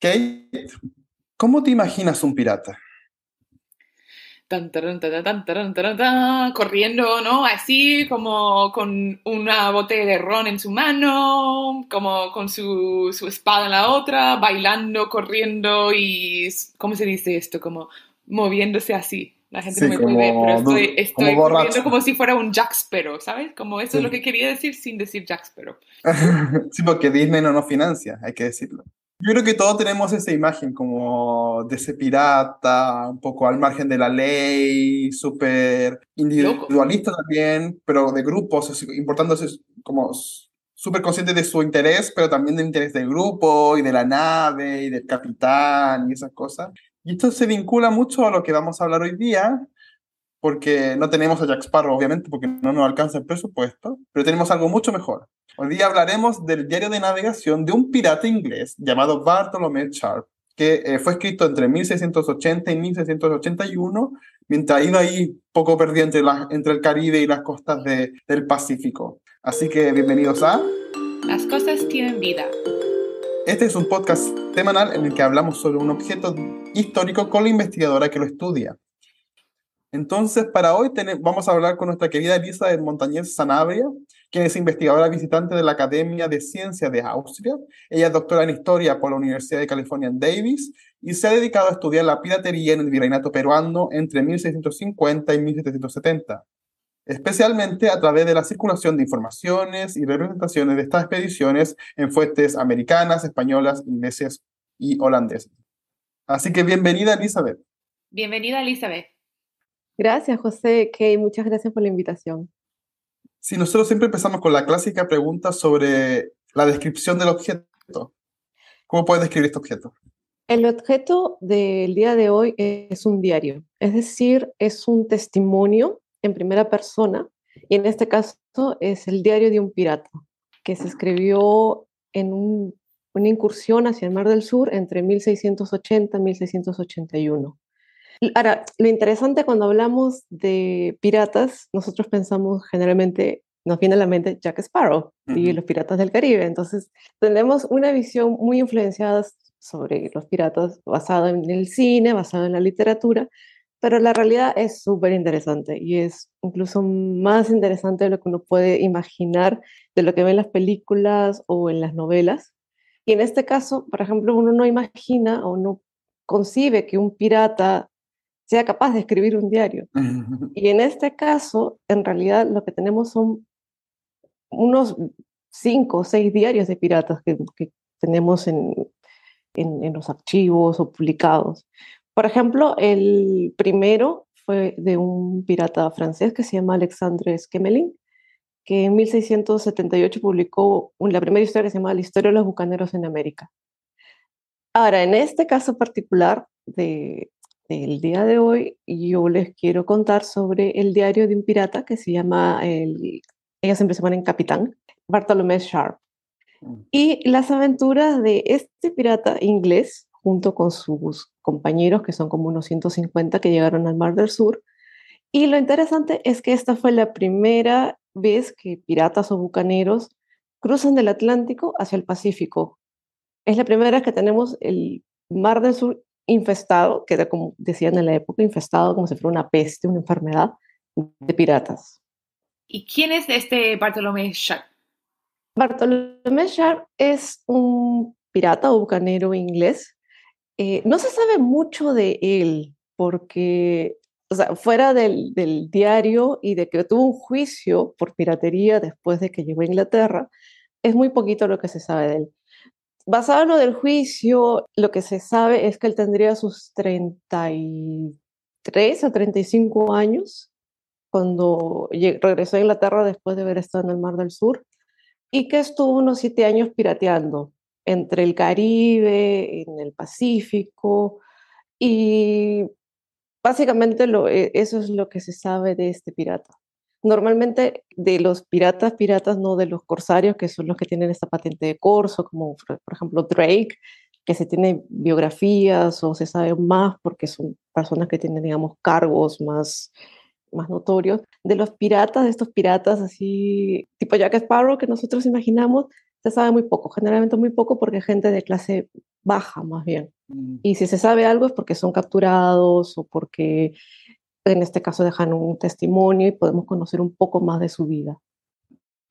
Kate, ¿cómo te imaginas un pirata? Tan, taran, taran, taran, corriendo, ¿no? Así como con una botella de ron en su mano, como con su, su espada en la otra, bailando, corriendo y, ¿cómo se dice esto? Como moviéndose así. La gente Sí, no me puede como ver, pero estoy, estoy como corriendo como si fuera un Jack Sparrow, ¿sabes? Como eso Sí. es lo que quería decir sin decir Jack Sparrow. Sí, porque Disney no nos financia, hay que decirlo. Yo creo que todos tenemos esa imagen como de ese pirata, un poco al margen de la ley, súper individualista también, pero de grupos, importándose como súper consciente de su interés, pero también del interés del grupo y de la nave y del capitán y esas cosas. Y esto se vincula mucho a lo que vamos a hablar hoy día, porque no tenemos a Jack Sparrow, obviamente, porque no nos alcanza el presupuesto, pero tenemos algo mucho mejor. Hoy día hablaremos del diario de navegación de un pirata inglés llamado Bartholomew Sharp, que eh, fue escrito entre 1680 y 1681, mientras iba ahí poco perdido entre, las- entre el Caribe y las costas de- del Pacífico. Así que bienvenidos a... Las cosas tienen vida. Este es un podcast semanal en el que hablamos sobre un objeto histórico con la investigadora que lo estudia. Entonces, para hoy vamos a hablar con nuestra querida Elizabeth Montañez Sanabria, quien es investigadora visitante de la Academia de Ciencias de Austria. Ella es doctora en Historia por la Universidad de California en Davis y se ha dedicado a estudiar la piratería en el virreinato peruano entre 1650 y 1770, especialmente a través de la circulación de informaciones y representaciones de estas expediciones en fuentes americanas, españolas, inglesas y holandesas. Así que bienvenida, Elizabeth. Bienvenida, Elizabeth. Gracias, José. Kay, muchas gracias por la invitación. Si nosotros siempre empezamos con la clásica pregunta sobre la descripción del objeto. ¿Cómo puedes describir este objeto? El objeto del día de hoy es un diario, es decir, es un testimonio en primera persona y en este caso es el diario de un pirata que se escribió en un- una incursión hacia el Mar del Sur entre 1680 y 1681. Ahora, lo interesante cuando hablamos de piratas, nosotros pensamos generalmente, nos viene a la mente Jack Sparrow y Ujú. los piratas del Caribe. Entonces, tenemos una visión muy influenciada sobre los piratas basada en el cine, basada en la literatura, pero la realidad es súper interesante y es incluso más interesante de lo que uno puede imaginar de lo que ve en las películas o en las novelas. Y en este caso, por ejemplo, uno no imagina o no concibe que un pirata sea capaz de escribir un diario. Y en este caso, en realidad lo que tenemos son unos cinco o seis diarios de piratas que, que tenemos en, en, en los archivos o publicados. Por ejemplo, el primero fue de un pirata francés que se llama Alexandre Schemelin, que en 1678 publicó la primera historia que se llama La historia de los bucaneros en América. Ahora, en este caso particular de, del día de hoy, yo les quiero contar sobre el diario de un pirata que se llama, el, ellos siempre se ponen capitán, Bartolomé Sharp. Y las aventuras de este pirata inglés, junto con sus compañeros, que son como unos 150 que llegaron al Mar del Sur. Y lo interesante es que esta fue la primera vez que piratas o bucaneros cruzan del Atlántico hacia el Pacífico. Es la primera vez que tenemos el Mar del Sur infestado, que era como decían en la época, infestado como si fuera una peste, una enfermedad de piratas. ¿Y quién es este Bartolomé Sharp? Bartolomé Sharp es un pirata o bucanero inglés. Eh, no se sabe mucho de él porque, o sea, fuera del, del, diario y de que tuvo un juicio por piratería después de que llegó a Inglaterra, es muy poquito lo que se sabe de él. Basado en lo del juicio, lo que se sabe es que él tendría sus 33 o 35 años cuando regresó a Inglaterra después de haber estado en el Mar del Sur y que estuvo unos siete años pirateando entre el Caribe, en el Pacífico, y básicamente lo, eso es lo que se sabe de este pirata. Normalmente de los piratas, piratas, no de los corsarios, que son los que tienen esta patente de corso, como por ejemplo Drake, que se tiene biografías o se sabe más porque son personas que tienen, digamos, cargos más, más notorios. De los piratas, de estos piratas así, tipo Jack Sparrow, que nosotros imaginamos, se sabe muy poco, generalmente muy poco porque gente de clase baja más bien. Mm. Y si se sabe algo es porque son capturados o porque en este caso dejan un testimonio y podemos conocer un poco más de su vida.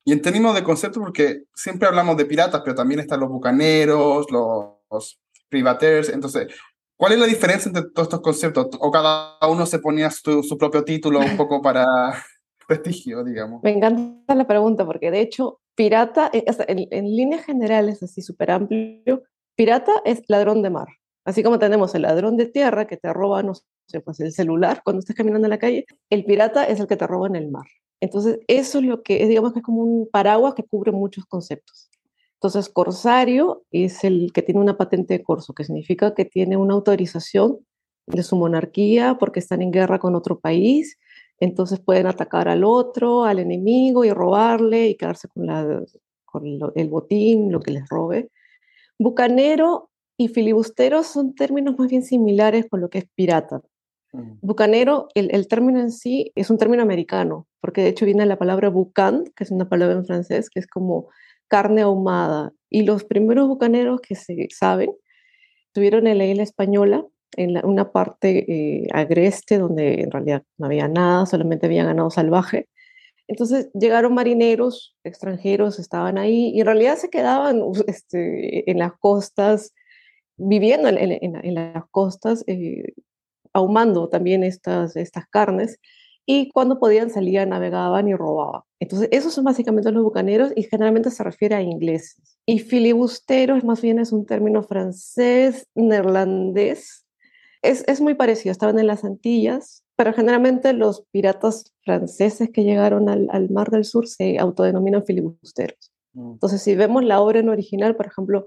Y en términos de conceptos, porque siempre hablamos de piratas, pero también están los bucaneros, los, privaters, entonces, ¿cuál es la diferencia entre todos estos conceptos? ¿O cada uno se ponía su, su propio título un poco para prestigio, digamos? Me encanta la pregunta, porque de hecho, pirata, eh, en, en líneas generales, así súper amplio, pirata es ladrón de mar. Así como tenemos el ladrón de tierra que te roba, no sé, pues el celular cuando estás caminando en la calle, el pirata es el que te roba en el mar. Entonces, eso es lo que es, digamos que es como un paraguas que cubre muchos conceptos. Entonces, corsario es el que tiene una patente de corso, que significa que tiene una autorización de su monarquía porque están en guerra con otro país, entonces pueden atacar al otro, al enemigo y robarle y quedarse con, la, con el botín, lo que les robe. Bucanero y filibustero son términos más bien similares con lo que es pirata. Mm. Bucanero, el, término en sí es un término americano, porque de hecho viene la palabra bucan, que es una palabra en francés, que es como carne ahumada. Y los primeros bucaneros que se saben estuvieron en la isla española, en una parte eh, agreste, donde en realidad no había nada, solamente había ganado salvaje. Entonces llegaron marineros extranjeros, estaban ahí, y en realidad se quedaban este, en las costas, viviendo en, las costas, eh, ahumando también estas, estas carnes y cuando podían salían, navegaban y robaban. Entonces, esos son básicamente los bucaneros y generalmente se refiere a ingleses. Y filibusteros más bien es un término francés, neerlandés. Es, es muy parecido, estaban en las Antillas, pero generalmente los piratas franceses que llegaron al, al Mar del Sur se autodenominan filibusteros. Mm. Entonces, si vemos la obra en original, por ejemplo,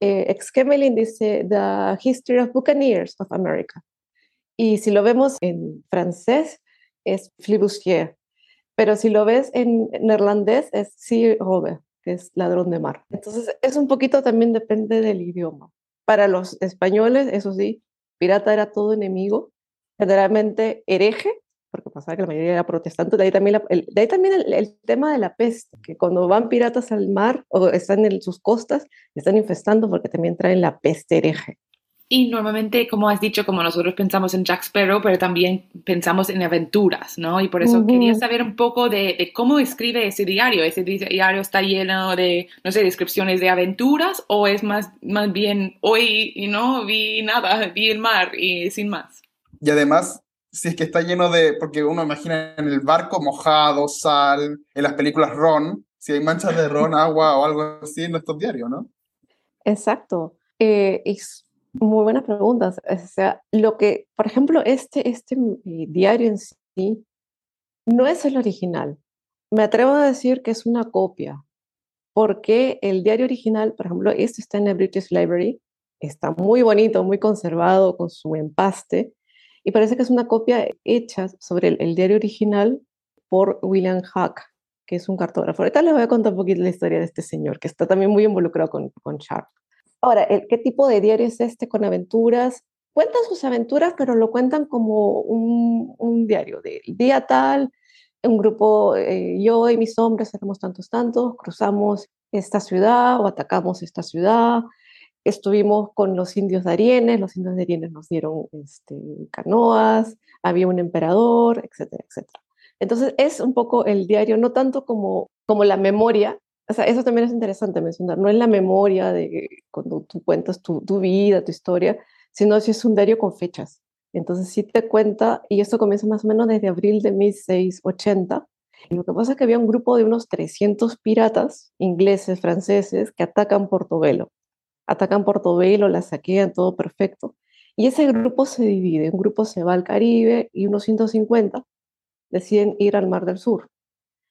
eh, Exquemelin dice The History of Buccaneers of America. Y si lo vemos en francés, es flibustier. Pero si lo ves en neerlandés, es robber, que es ladrón de mar. Entonces, es un poquito también depende del idioma. Para los españoles, eso sí, pirata era todo enemigo, generalmente hereje, porque pasaba que la mayoría era protestante, de ahí también, el, de ahí también el, tema de la peste, que cuando van piratas al mar o están en sus costas, están infestando porque también traen la peste hereje. Y normalmente, como has dicho, como nosotros pensamos en Jack Sparrow, pero también pensamos en aventuras, ¿no? Y por eso quería saber un poco de, cómo escribe ese diario. ¿Ese diario está lleno de, no sé, descripciones de aventuras o es más, más bien hoy, y no vi nada, vi el mar y sin más? Y además, si es que está lleno de, porque uno imagina en el barco mojado, sal, en las películas Ron, si hay manchas de Ron, agua o algo así en estos diarios, ¿no? Exacto. Eh, muy buenas preguntas. O sea, lo que, por ejemplo, este, este eh, diario en sí no es el original. Me atrevo a decir que es una copia, porque el diario original, por ejemplo, este está en el British Library, está muy bonito, muy conservado con su empaste, y parece que es una copia hecha sobre el, diario original por William Hack, que es un cartógrafo. Ahorita les voy a contar un poquito la historia de este señor, que está también muy involucrado con, con Sharp. Ahora, ¿qué tipo de diario es este con aventuras? Cuentan sus aventuras, pero lo cuentan como un, diario de día tal, un grupo, eh, yo y mis hombres éramos tantos, tantos, cruzamos esta ciudad o atacamos esta ciudad, estuvimos con los indios darienes, los indios darienes nos dieron este, canoas, había un emperador, etcétera, etcétera. Entonces es un poco el diario, no tanto como, como la memoria, o sea, eso también es interesante mencionar, no es la memoria de cuando tú cuentas tu, tu vida, tu historia, sino si es un diario con fechas. Entonces sí te cuenta, y esto comienza más o menos desde abril de 1680, y lo que pasa es que había un grupo de unos 300 piratas, ingleses, franceses, que atacan Portobelo. Atacan Portobelo, la saquean, todo perfecto. Y ese grupo se divide, un grupo se va al Caribe y unos 150 deciden ir al Mar del Sur.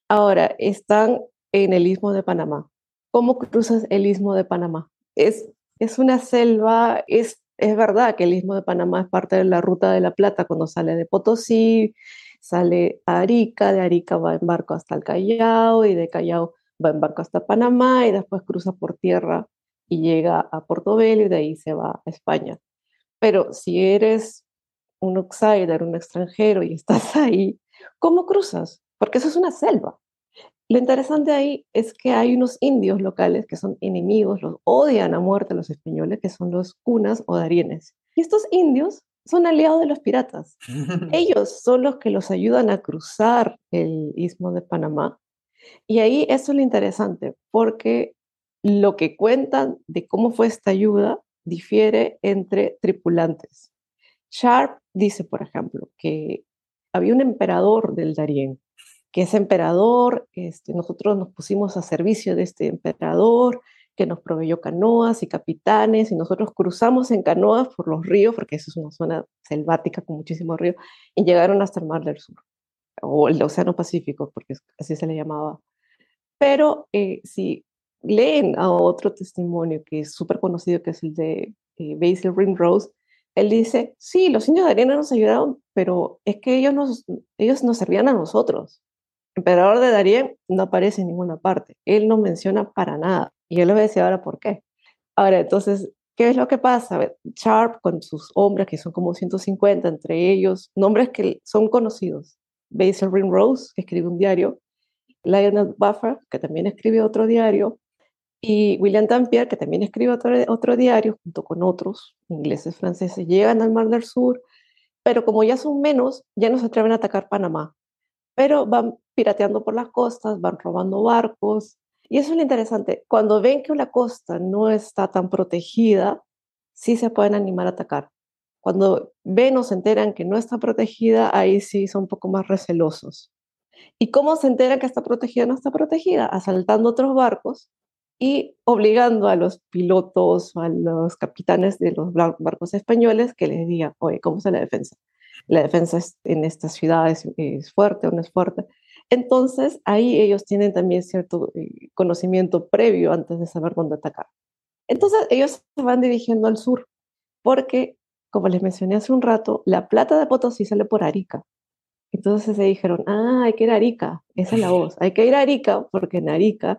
Ahora, están en el istmo de Panamá. ¿Cómo cruzas el istmo de Panamá? Es, es una selva, es, es verdad que el istmo de Panamá es parte de la ruta de la Plata cuando sale de Potosí, sale a Arica, de Arica va en barco hasta el Callao y de Callao va en barco hasta Panamá y después cruza por tierra y llega a Portobelo y de ahí se va a España. Pero si eres un outsider, un extranjero y estás ahí, ¿cómo cruzas? Porque eso es una selva. Lo interesante ahí es que hay unos indios locales que son enemigos, los odian a muerte los españoles, que son los cunas o darienes. Y estos indios son aliados de los piratas. Ellos son los que los ayudan a cruzar el istmo de Panamá. Y ahí eso es lo interesante, porque lo que cuentan de cómo fue esta ayuda difiere entre tripulantes. Sharp dice, por ejemplo, que había un emperador del Darién, que ese emperador, este, nosotros nos pusimos a servicio de este emperador, que nos proveyó canoas y capitanes, y nosotros cruzamos en canoas por los ríos, porque eso es una zona selvática con muchísimos ríos, y llegaron hasta el Mar del Sur, o el Océano Pacífico, porque así se le llamaba. Pero eh, si leen a otro testimonio que es súper conocido, que es el de eh, Basil Ringrose, él dice, sí, los indios de arena nos ayudaron, pero es que ellos nos, ellos nos servían a nosotros. Emperador de Darien no aparece en ninguna parte. Él no menciona para nada. Y yo les voy a ahora por qué. Ahora, entonces, ¿qué es lo que pasa? Sharp con sus hombres, que son como 150, entre ellos, nombres que son conocidos. Basil Ringrose, que escribe un diario. Lionel Buffer, que también escribe otro diario y William Dampier, que también escribe otro, otro diario, junto con otros ingleses, franceses, llegan al Mar del Sur, pero como ya son menos, ya no se atreven a atacar Panamá. Pero van pirateando por las costas, van robando barcos. Y eso es lo interesante. Cuando ven que una costa no está tan protegida, sí se pueden animar a atacar. Cuando ven o se enteran que no está protegida, ahí sí son un poco más recelosos. ¿Y cómo se enteran que está protegida o no está protegida? Asaltando otros barcos y obligando a los pilotos o a los capitanes de los barcos españoles que les digan, oye, ¿cómo es la defensa? La defensa en esta ciudad es, fuerte o no es fuerte. Entonces, ahí ellos tienen también cierto eh, conocimiento previo antes de saber dónde atacar. Entonces, ellos se van dirigiendo al sur, porque, como les mencioné hace un rato, la plata de Potosí sale por Arica. Entonces se dijeron, ah, hay que ir a Arica, esa es la voz, hay que ir a Arica porque en Arica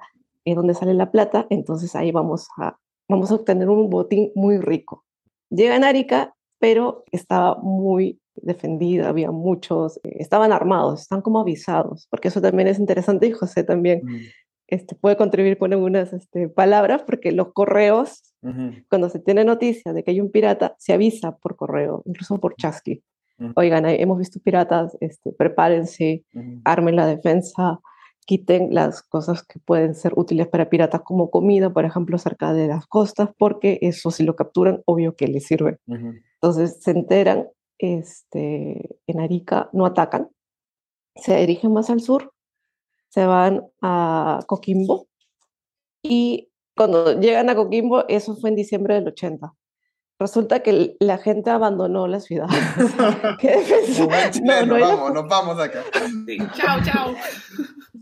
donde sale la plata, entonces ahí vamos a, vamos a obtener un botín muy rico. Llega en Arica, pero estaba muy defendida, había muchos, eh, estaban armados, están como avisados, porque eso también es interesante y José también mm. este, puede contribuir con algunas este, palabras, porque los correos, cuando se tiene noticia de que hay un pirata, se avisa por correo, incluso por chasqui. Oigan, hemos visto piratas, este, prepárense, armen la defensa, quiten las cosas que pueden ser útiles para piratas como comida, por ejemplo, cerca de las costas, porque eso si lo capturan, obvio que les sirve. Entonces se enteran, este, en Arica no atacan, se dirigen más al sur, se van a Coquimbo y cuando llegan a Coquimbo, eso fue en diciembre del 80. Resulta que la gente abandonó la ciudad. ¿Qué no, nos, vamos, nos vamos acá. Chao, chao.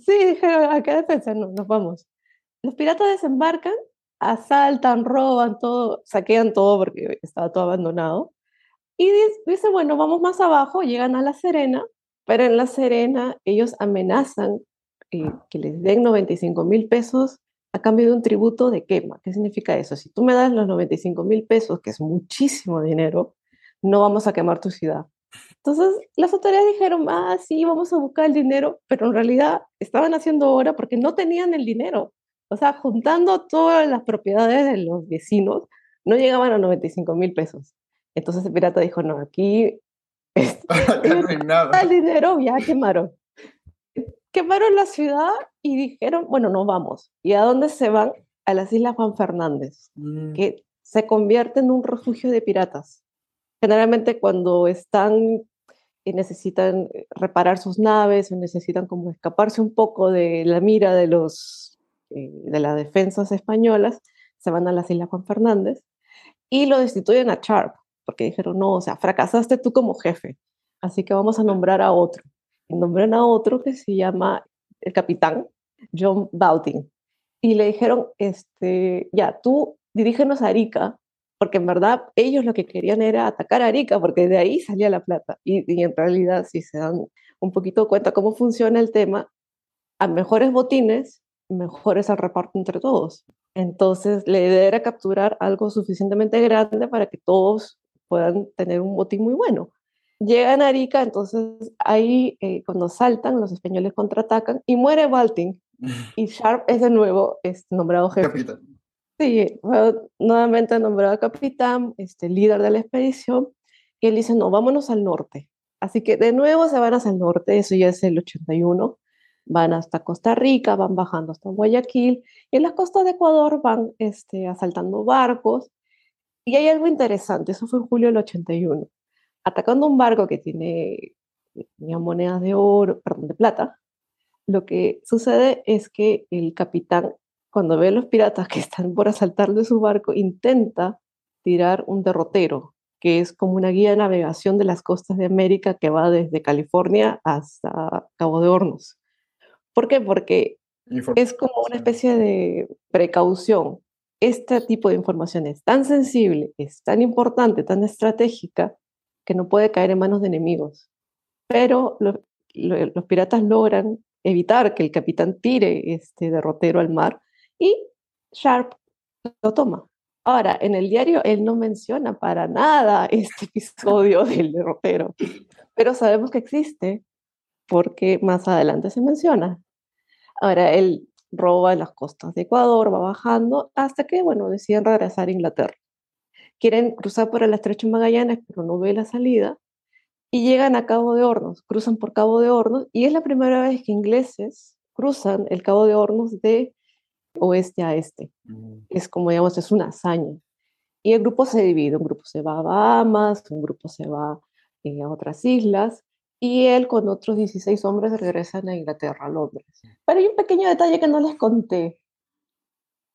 Sí, dijeron, ¿a qué defensa? No, nos vamos. Los piratas desembarcan, asaltan, roban todo, saquean todo porque estaba todo abandonado. Y dicen, bueno, vamos más abajo, llegan a La Serena, pero en La Serena ellos amenazan eh, que les den 95 mil pesos a cambio de un tributo de quema. ¿Qué significa eso? Si tú me das los 95 mil pesos, que es muchísimo dinero, no vamos a quemar tu ciudad. Entonces, las autoridades dijeron, ah, sí, vamos a buscar el dinero, pero en realidad estaban haciendo obra porque no tenían el dinero. O sea, juntando todas las propiedades de los vecinos, no llegaban a 95 mil pesos. Entonces el pirata dijo, no, aquí el dinero ya quemaron. Quemaron la ciudad y dijeron, bueno, nos vamos. ¿Y a dónde se van? A las Islas Juan Fernández, mm. que se convierte en un refugio de piratas. Generalmente cuando están necesitan eh, reparar sus naves o necesitan como escaparse un poco de la mira de, los, eh, de las defensas españolas, se van a las Islas Juan Fernández y lo destituyen a Sharp, porque dijeron, no, o sea, fracasaste tú como jefe, así que vamos a nombrar a otro. Y nombran a otro que se llama el capitán John Bouting. Y le dijeron, este, ya, tú dirígenos a Arica porque en verdad ellos lo que querían era atacar a Arica, porque de ahí salía la plata. Y, en realidad, si se dan un poquito cuenta cómo funciona el tema, a mejores botines, mejor es el reparto entre todos. Entonces, la idea era capturar algo suficientemente grande para que todos puedan tener un botín muy bueno. Llegan a Arica, entonces ahí eh, cuando saltan, los españoles contraatacan y muere Baltin. y Sharp es de nuevo es nombrado jefe. Capitán. Sí, nuevamente nombrado capitán, este, líder de la expedición, y él dice, no, vámonos al norte. Así que de nuevo se van hacia el norte, eso ya es el 81, van hasta Costa Rica, van bajando hasta Guayaquil, y en las costas de Ecuador van este, asaltando barcos, y hay algo interesante, eso fue en julio del 81, atacando un barco que tiene tenía monedas de oro, perdón, de plata, lo que sucede es que el capitán, cuando ve a los piratas que están por asaltar de su barco, intenta tirar un derrotero, que es como una guía de navegación de las costas de América que va desde California hasta Cabo de Hornos. ¿Por qué? Porque es como una especie de precaución. Este tipo de información es tan sensible, es tan importante, tan estratégica, que no puede caer en manos de enemigos. Pero los, los piratas logran evitar que el capitán tire este derrotero al mar y Sharp lo toma. Ahora, en el diario él no menciona para nada este episodio del derrotero, pero sabemos que existe porque más adelante se menciona. Ahora, él roba las costas de Ecuador, va bajando hasta que, bueno, deciden regresar a Inglaterra. Quieren cruzar por el estrecho Magallanes, pero no ve la salida y llegan a Cabo de Hornos, cruzan por Cabo de Hornos y es la primera vez que ingleses cruzan el Cabo de Hornos de oeste a este. Mm. Es como, digamos, es una hazaña. Y el grupo se divide, un grupo se va a Bahamas, un grupo se va eh, a otras islas y él con otros 16 hombres regresan a Inglaterra, a Londres. Pero hay un pequeño detalle que no les conté.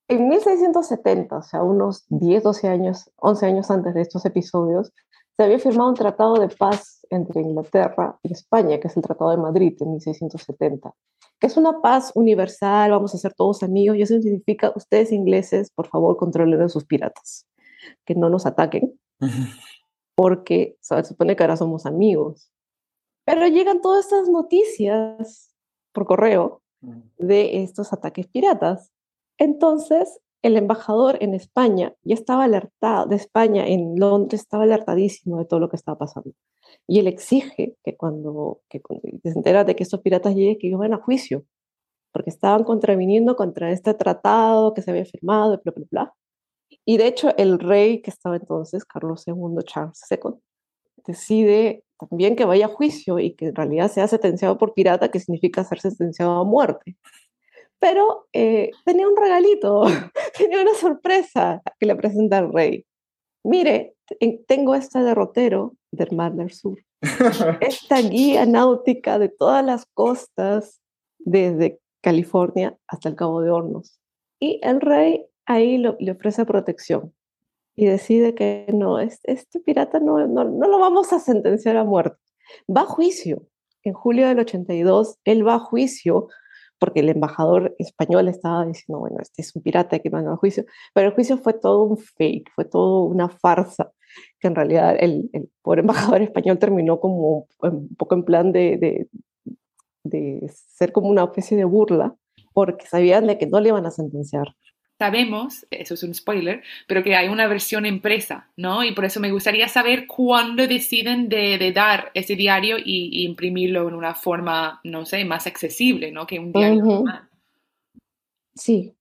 En 1670, o sea, unos 10, 12 años, 11 años antes de estos episodios, se había firmado un tratado de paz entre Inglaterra y España, que es el Tratado de Madrid en 1670, que es una paz universal, vamos a ser todos amigos, y eso significa, ustedes ingleses, por favor, controlen a sus piratas, que no nos ataquen, porque se supone que ahora somos amigos. Pero llegan todas estas noticias por correo de estos ataques piratas. Entonces, el embajador en España ya estaba alertado, de España en Londres estaba alertadísimo de todo lo que estaba pasando. Y él exige que cuando, que se entera de que estos piratas lleguen, que ellos vayan a juicio, porque estaban contraviniendo contra este tratado que se había firmado, bla, bla, bla. Y de hecho, el rey que estaba entonces, Carlos II, Charles II, decide también que vaya a juicio y que en realidad sea sentenciado por pirata, que significa ser sentenciado a muerte pero eh, tenía un regalito, tenía una sorpresa que le presenta al rey. Mire, tengo este derrotero del Mar del Sur, esta guía náutica de todas las costas desde California hasta el Cabo de Hornos. Y el rey ahí le ofrece protección y decide que no, este, pirata no, no, no lo vamos a sentenciar a muerte. Va a juicio. En julio del 82, él va a juicio porque el embajador español estaba diciendo, bueno, este es un pirata que manda a juicio, pero el juicio fue todo un fake, fue todo una farsa, que en realidad el, el pobre embajador español terminó como un poco en plan de, de, de ser como una especie de burla, porque sabían de que no le iban a sentenciar sabemos, eso es un spoiler, pero que hay una versión impresa, ¿no? Y por eso me gustaría saber cuándo deciden de, dar ese diario y, imprimirlo en una forma, no sé, más accesible, ¿no? Que un diario normal. Sí,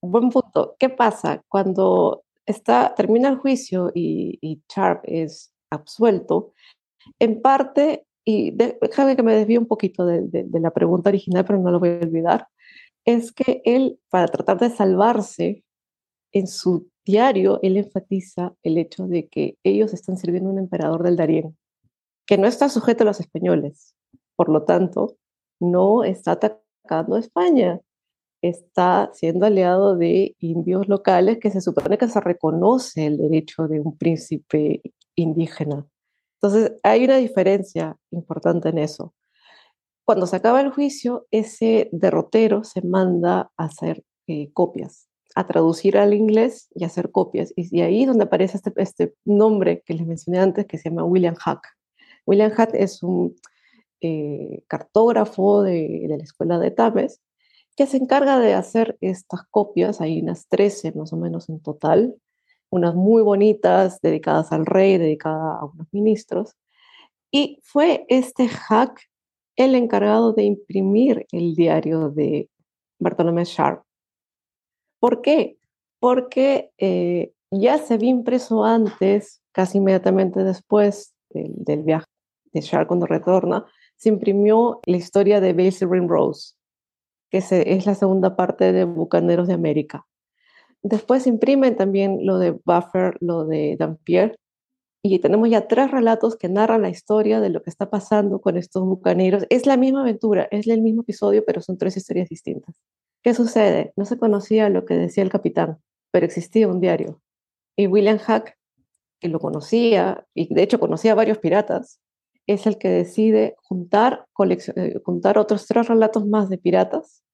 buen punto. ¿Qué pasa? Cuando está, termina el juicio y, y Sharp es absuelto, en parte, y déjame que me desvíe un poquito de, de la pregunta original, pero no lo voy a olvidar es que él, para tratar de salvarse, en su diario, él enfatiza el hecho de que ellos están sirviendo a un emperador del Darién, que no está sujeto a los españoles. Por lo tanto, no está atacando a España, está siendo aliado de indios locales que se supone que se reconoce el derecho de un príncipe indígena. Entonces, hay una diferencia importante en eso. Cuando se acaba el juicio, ese derrotero se manda a hacer eh, copias, a traducir al inglés y a hacer copias. Y, ahí es donde aparece este, este, nombre que les mencioné antes, que se llama William Hack. William Hack es un eh, cartógrafo de, de, la escuela de Tames que se encarga de hacer estas copias, hay unas 13 más o menos en total, unas muy bonitas, dedicadas al rey, dedicadas a unos ministros. Y fue este hack el encargado de imprimir el diario de, Bartolomé Sharp. ¿Por qué? Porque eh, ya se había impreso antes, casi inmediatamente después del, viaje de Sharp cuando retorna, se imprimió la historia de Basil Rose, que es la segunda parte de Bucaneros de América. Después se imprimen también lo de Buffer, lo de Dampier, y tenemos ya tres relatos que narran la historia de lo que está pasando con estos bucaneros. Es la misma aventura, es el mismo episodio, pero son tres historias distintas. ¿Qué sucede? No se conocía lo que decía el capitán, pero existía un diario. Y William Hack, que lo conocía, y de hecho conocía a varios piratas, es el que decide juntar, eh, juntar otros tres relatos más de piratas,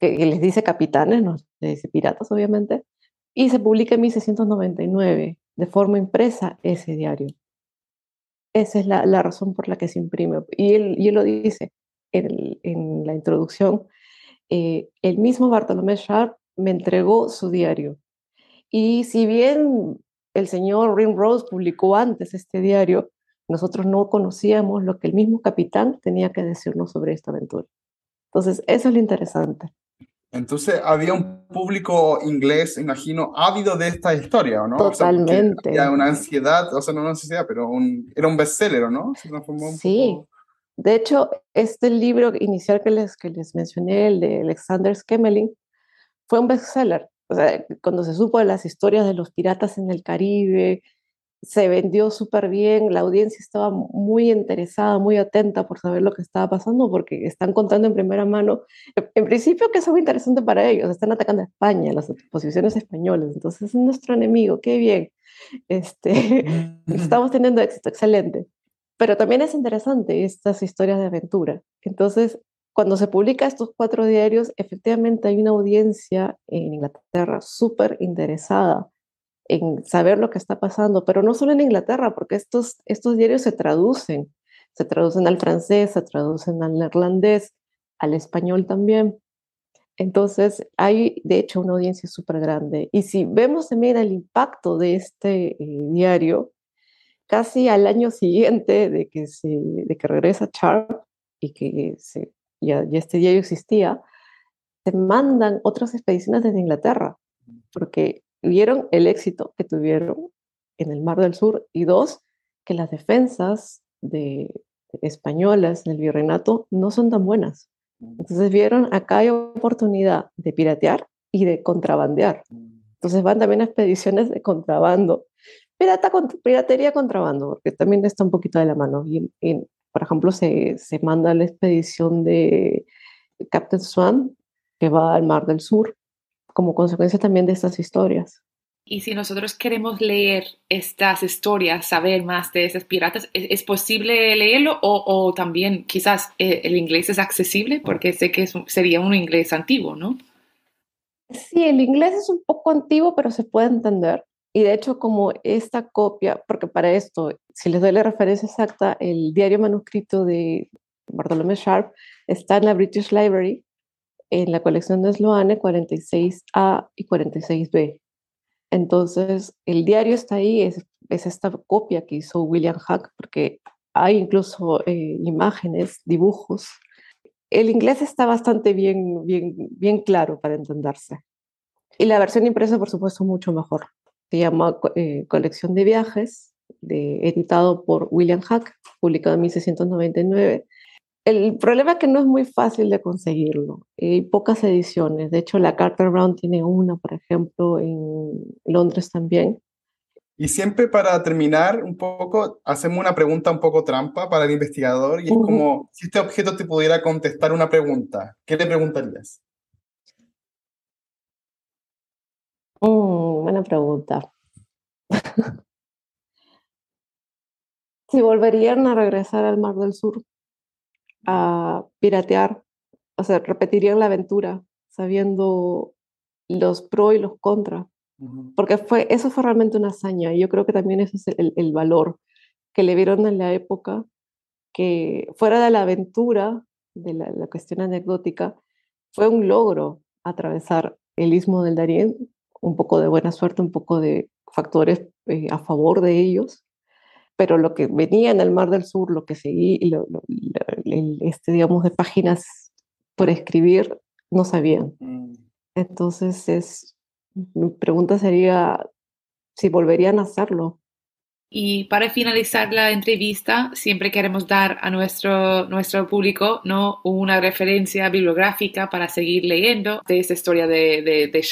que, les dice capitanes, no les dice piratas obviamente, y se publica en 1699 de forma impresa ese diario. Esa es la, razón por la que se imprime. Y él, y él lo dice en, en la introducción, eh, el mismo Bartolomé Sharp me entregó su diario. Y si bien el señor Rimrose publicó antes este diario, nosotros no conocíamos lo que el mismo capitán tenía que decirnos sobre esta aventura. Entonces, eso es lo interesante. Entonces, había un público inglés, imagino, ávido de esta historia, ¿no? Totalmente. O una ansiedad, o sea, no una ansiedad, pero era un bestseller, ¿no? sí. De hecho, este libro inicial que les, que les mencioné, el de Alexander Skemmeling, fue un bestseller. O sea, cuando se supo de las historias de los piratas en el Caribe, se vendió súper bien, la audiencia estaba muy interesada, muy atenta por saber lo que estaba pasando, porque están contando en primera mano, en principio que es algo interesante para ellos, están atacando a España, las posiciones españolas, entonces es nuestro enemigo, qué bien, este, estamos teniendo éxito, excelente. Pero también es interesante estas historias de aventura. Entonces, cuando se publica estos cuatro diarios, efectivamente hay una audiencia en Inglaterra súper interesada en saber lo que está pasando, pero no solo en Inglaterra, porque estos, estos diarios se traducen, se traducen al francés, se traducen al neerlandés, al español también. Entonces, hay de hecho una audiencia súper grande. Y si vemos también el impacto de este eh, diario, casi al año siguiente de que, se, de que regresa Charles y que se, ya, ya este diario existía, se mandan otras expediciones desde Inglaterra, porque vieron el éxito que tuvieron en el Mar del Sur y dos, que las defensas de, españolas en el virreinato no son tan buenas. Entonces vieron acá hay oportunidad de piratear y de contrabandear. Entonces van también a expediciones de contrabando. Pirata, piratería contrabando, porque también está un poquito de la mano. Y, por ejemplo, se, se manda la expedición de Captain Swan, que va al Mar del Sur, como consecuencia también de estas historias. Y si nosotros queremos leer estas historias, saber más de esas piratas, ¿es, posible leerlo o, también quizás eh, el inglés es accesible? Porque sé que sería un inglés antiguo, ¿no? Sí, el inglés es un poco antiguo, pero se puede entender. Y de hecho, como esta copia, porque para esto, si les doy la referencia exacta, el diario manuscrito de Bartolomé Sharp está en la British Library en la colección de Sloane 46A y 46B. Entonces, el diario está ahí, es, es esta copia que hizo William Hack, porque hay incluso eh, imágenes, dibujos. El inglés está bastante bien, bien, bien claro para entenderse. Y la versión impresa, por supuesto, mucho mejor. Se llama eh, Colección de Viajes, editado por William Hack, publicado en 1699 el problema es que no es muy fácil de conseguirlo. Hay pocas ediciones. De hecho, la Carter Brown tiene una, por ejemplo, en Londres también. Y siempre para terminar un poco, hacemos una pregunta un poco trampa para el investigador y es como si este objeto te pudiera contestar una pregunta, ¿qué le preguntarías? Mm, buena pregunta. si volverían a regresar al Mar del Sur a piratear, o sea, repetirían la aventura sabiendo los pro y los contra, porque fue, eso fue realmente una hazaña y yo creo que también ese es el, el valor que le vieron en la época, que fuera de la aventura, de la, la cuestión anecdótica, fue un logro atravesar el istmo del Darién, un poco de buena suerte, un poco de factores eh, a favor de ellos, pero lo que venía en el Mar del Sur, lo que seguí, lo, este, digamos, de páginas por escribir, no sabían. Mm. Entonces, es, mi pregunta sería si volverían a hacerlo. Y para finalizar la entrevista, siempre queremos dar a nuestro, nuestro público ¿no? una referencia bibliográfica para seguir leyendo de esta historia de, de, de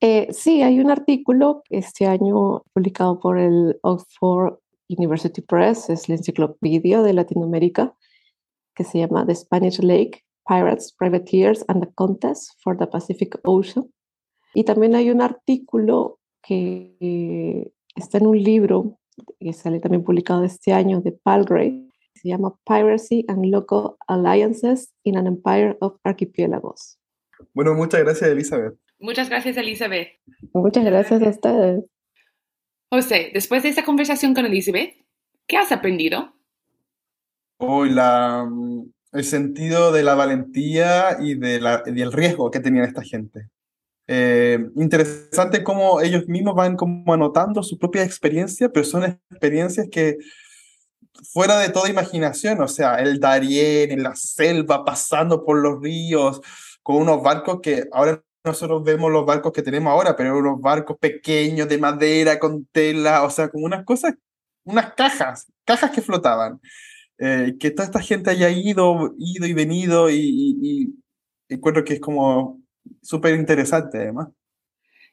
eh, sí, hay un artículo este año publicado por el Oxford University Press, es la enciclopedia de Latinoamérica, que se llama The Spanish Lake, Pirates, Privateers and the Contest for the Pacific Ocean. Y también hay un artículo que está en un libro que sale también publicado este año de Palgrave, se llama Piracy and Local Alliances in an Empire of Archipelagos. Bueno, muchas gracias, Elizabeth. Muchas gracias, Elizabeth. Muchas gracias a ustedes. José, después de esta conversación con Elizabeth, ¿qué has aprendido? Hoy la, el sentido de la valentía y, de la, y del riesgo que tenían esta gente. Eh, interesante cómo ellos mismos van como anotando su propia experiencia, pero son experiencias que fuera de toda imaginación, o sea, el Darién en la selva, pasando por los ríos, con unos barcos que ahora nosotros vemos los barcos que tenemos ahora, pero unos barcos pequeños de madera, con tela, o sea, como unas cosas, unas cajas, cajas que flotaban. Eh, que toda esta gente haya ido, ido y venido y, y, encuentro que es como súper interesante además.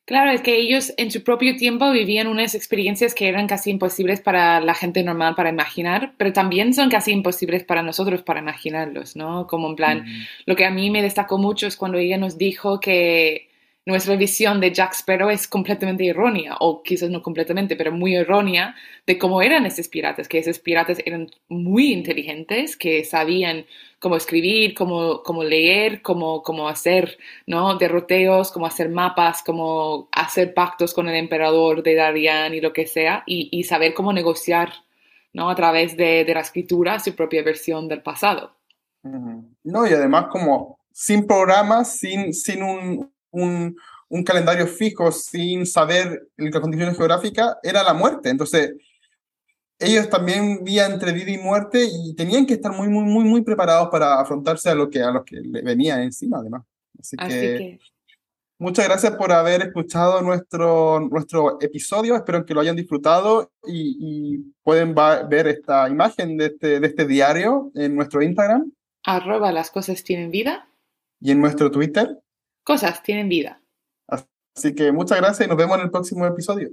Claro, es que ellos en su propio tiempo vivían unas experiencias que eran casi imposibles para la gente normal para imaginar, pero también son casi imposibles para nosotros para imaginarlos, ¿no? Como en plan, lo que a mí me destacó mucho es cuando ella nos dijo que nuestra visión de Jack Sparrow es completamente errónea, o quizás no completamente, pero muy errónea, de cómo eran esos piratas, que esos piratas eran muy inteligentes, que sabían cómo escribir, cómo, cómo leer, cómo, cómo hacer ¿no? derroteos, cómo hacer mapas, cómo hacer pactos con el emperador de Darian y lo que sea, y, saber cómo negociar ¿no? a través de, de la escritura su propia versión del pasado. No, y además como sin programas, sin, sin un, un, un calendario fijo sin saber las condiciones geográficas, era la muerte. Entonces, ellos también vivían entre vida y muerte y tenían que estar muy, muy, muy, muy preparados para afrontarse a lo que, a lo que le venía encima, además. Así, que, muchas gracias por haber escuchado nuestro, nuestro episodio. Espero que lo hayan disfrutado y, y pueden ver esta imagen de este, de este diario en nuestro Instagram. Arroba las cosas tienen vida. Y en nuestro Twitter cosas tienen vida. Así que muchas gracias y nos vemos en el próximo episodio.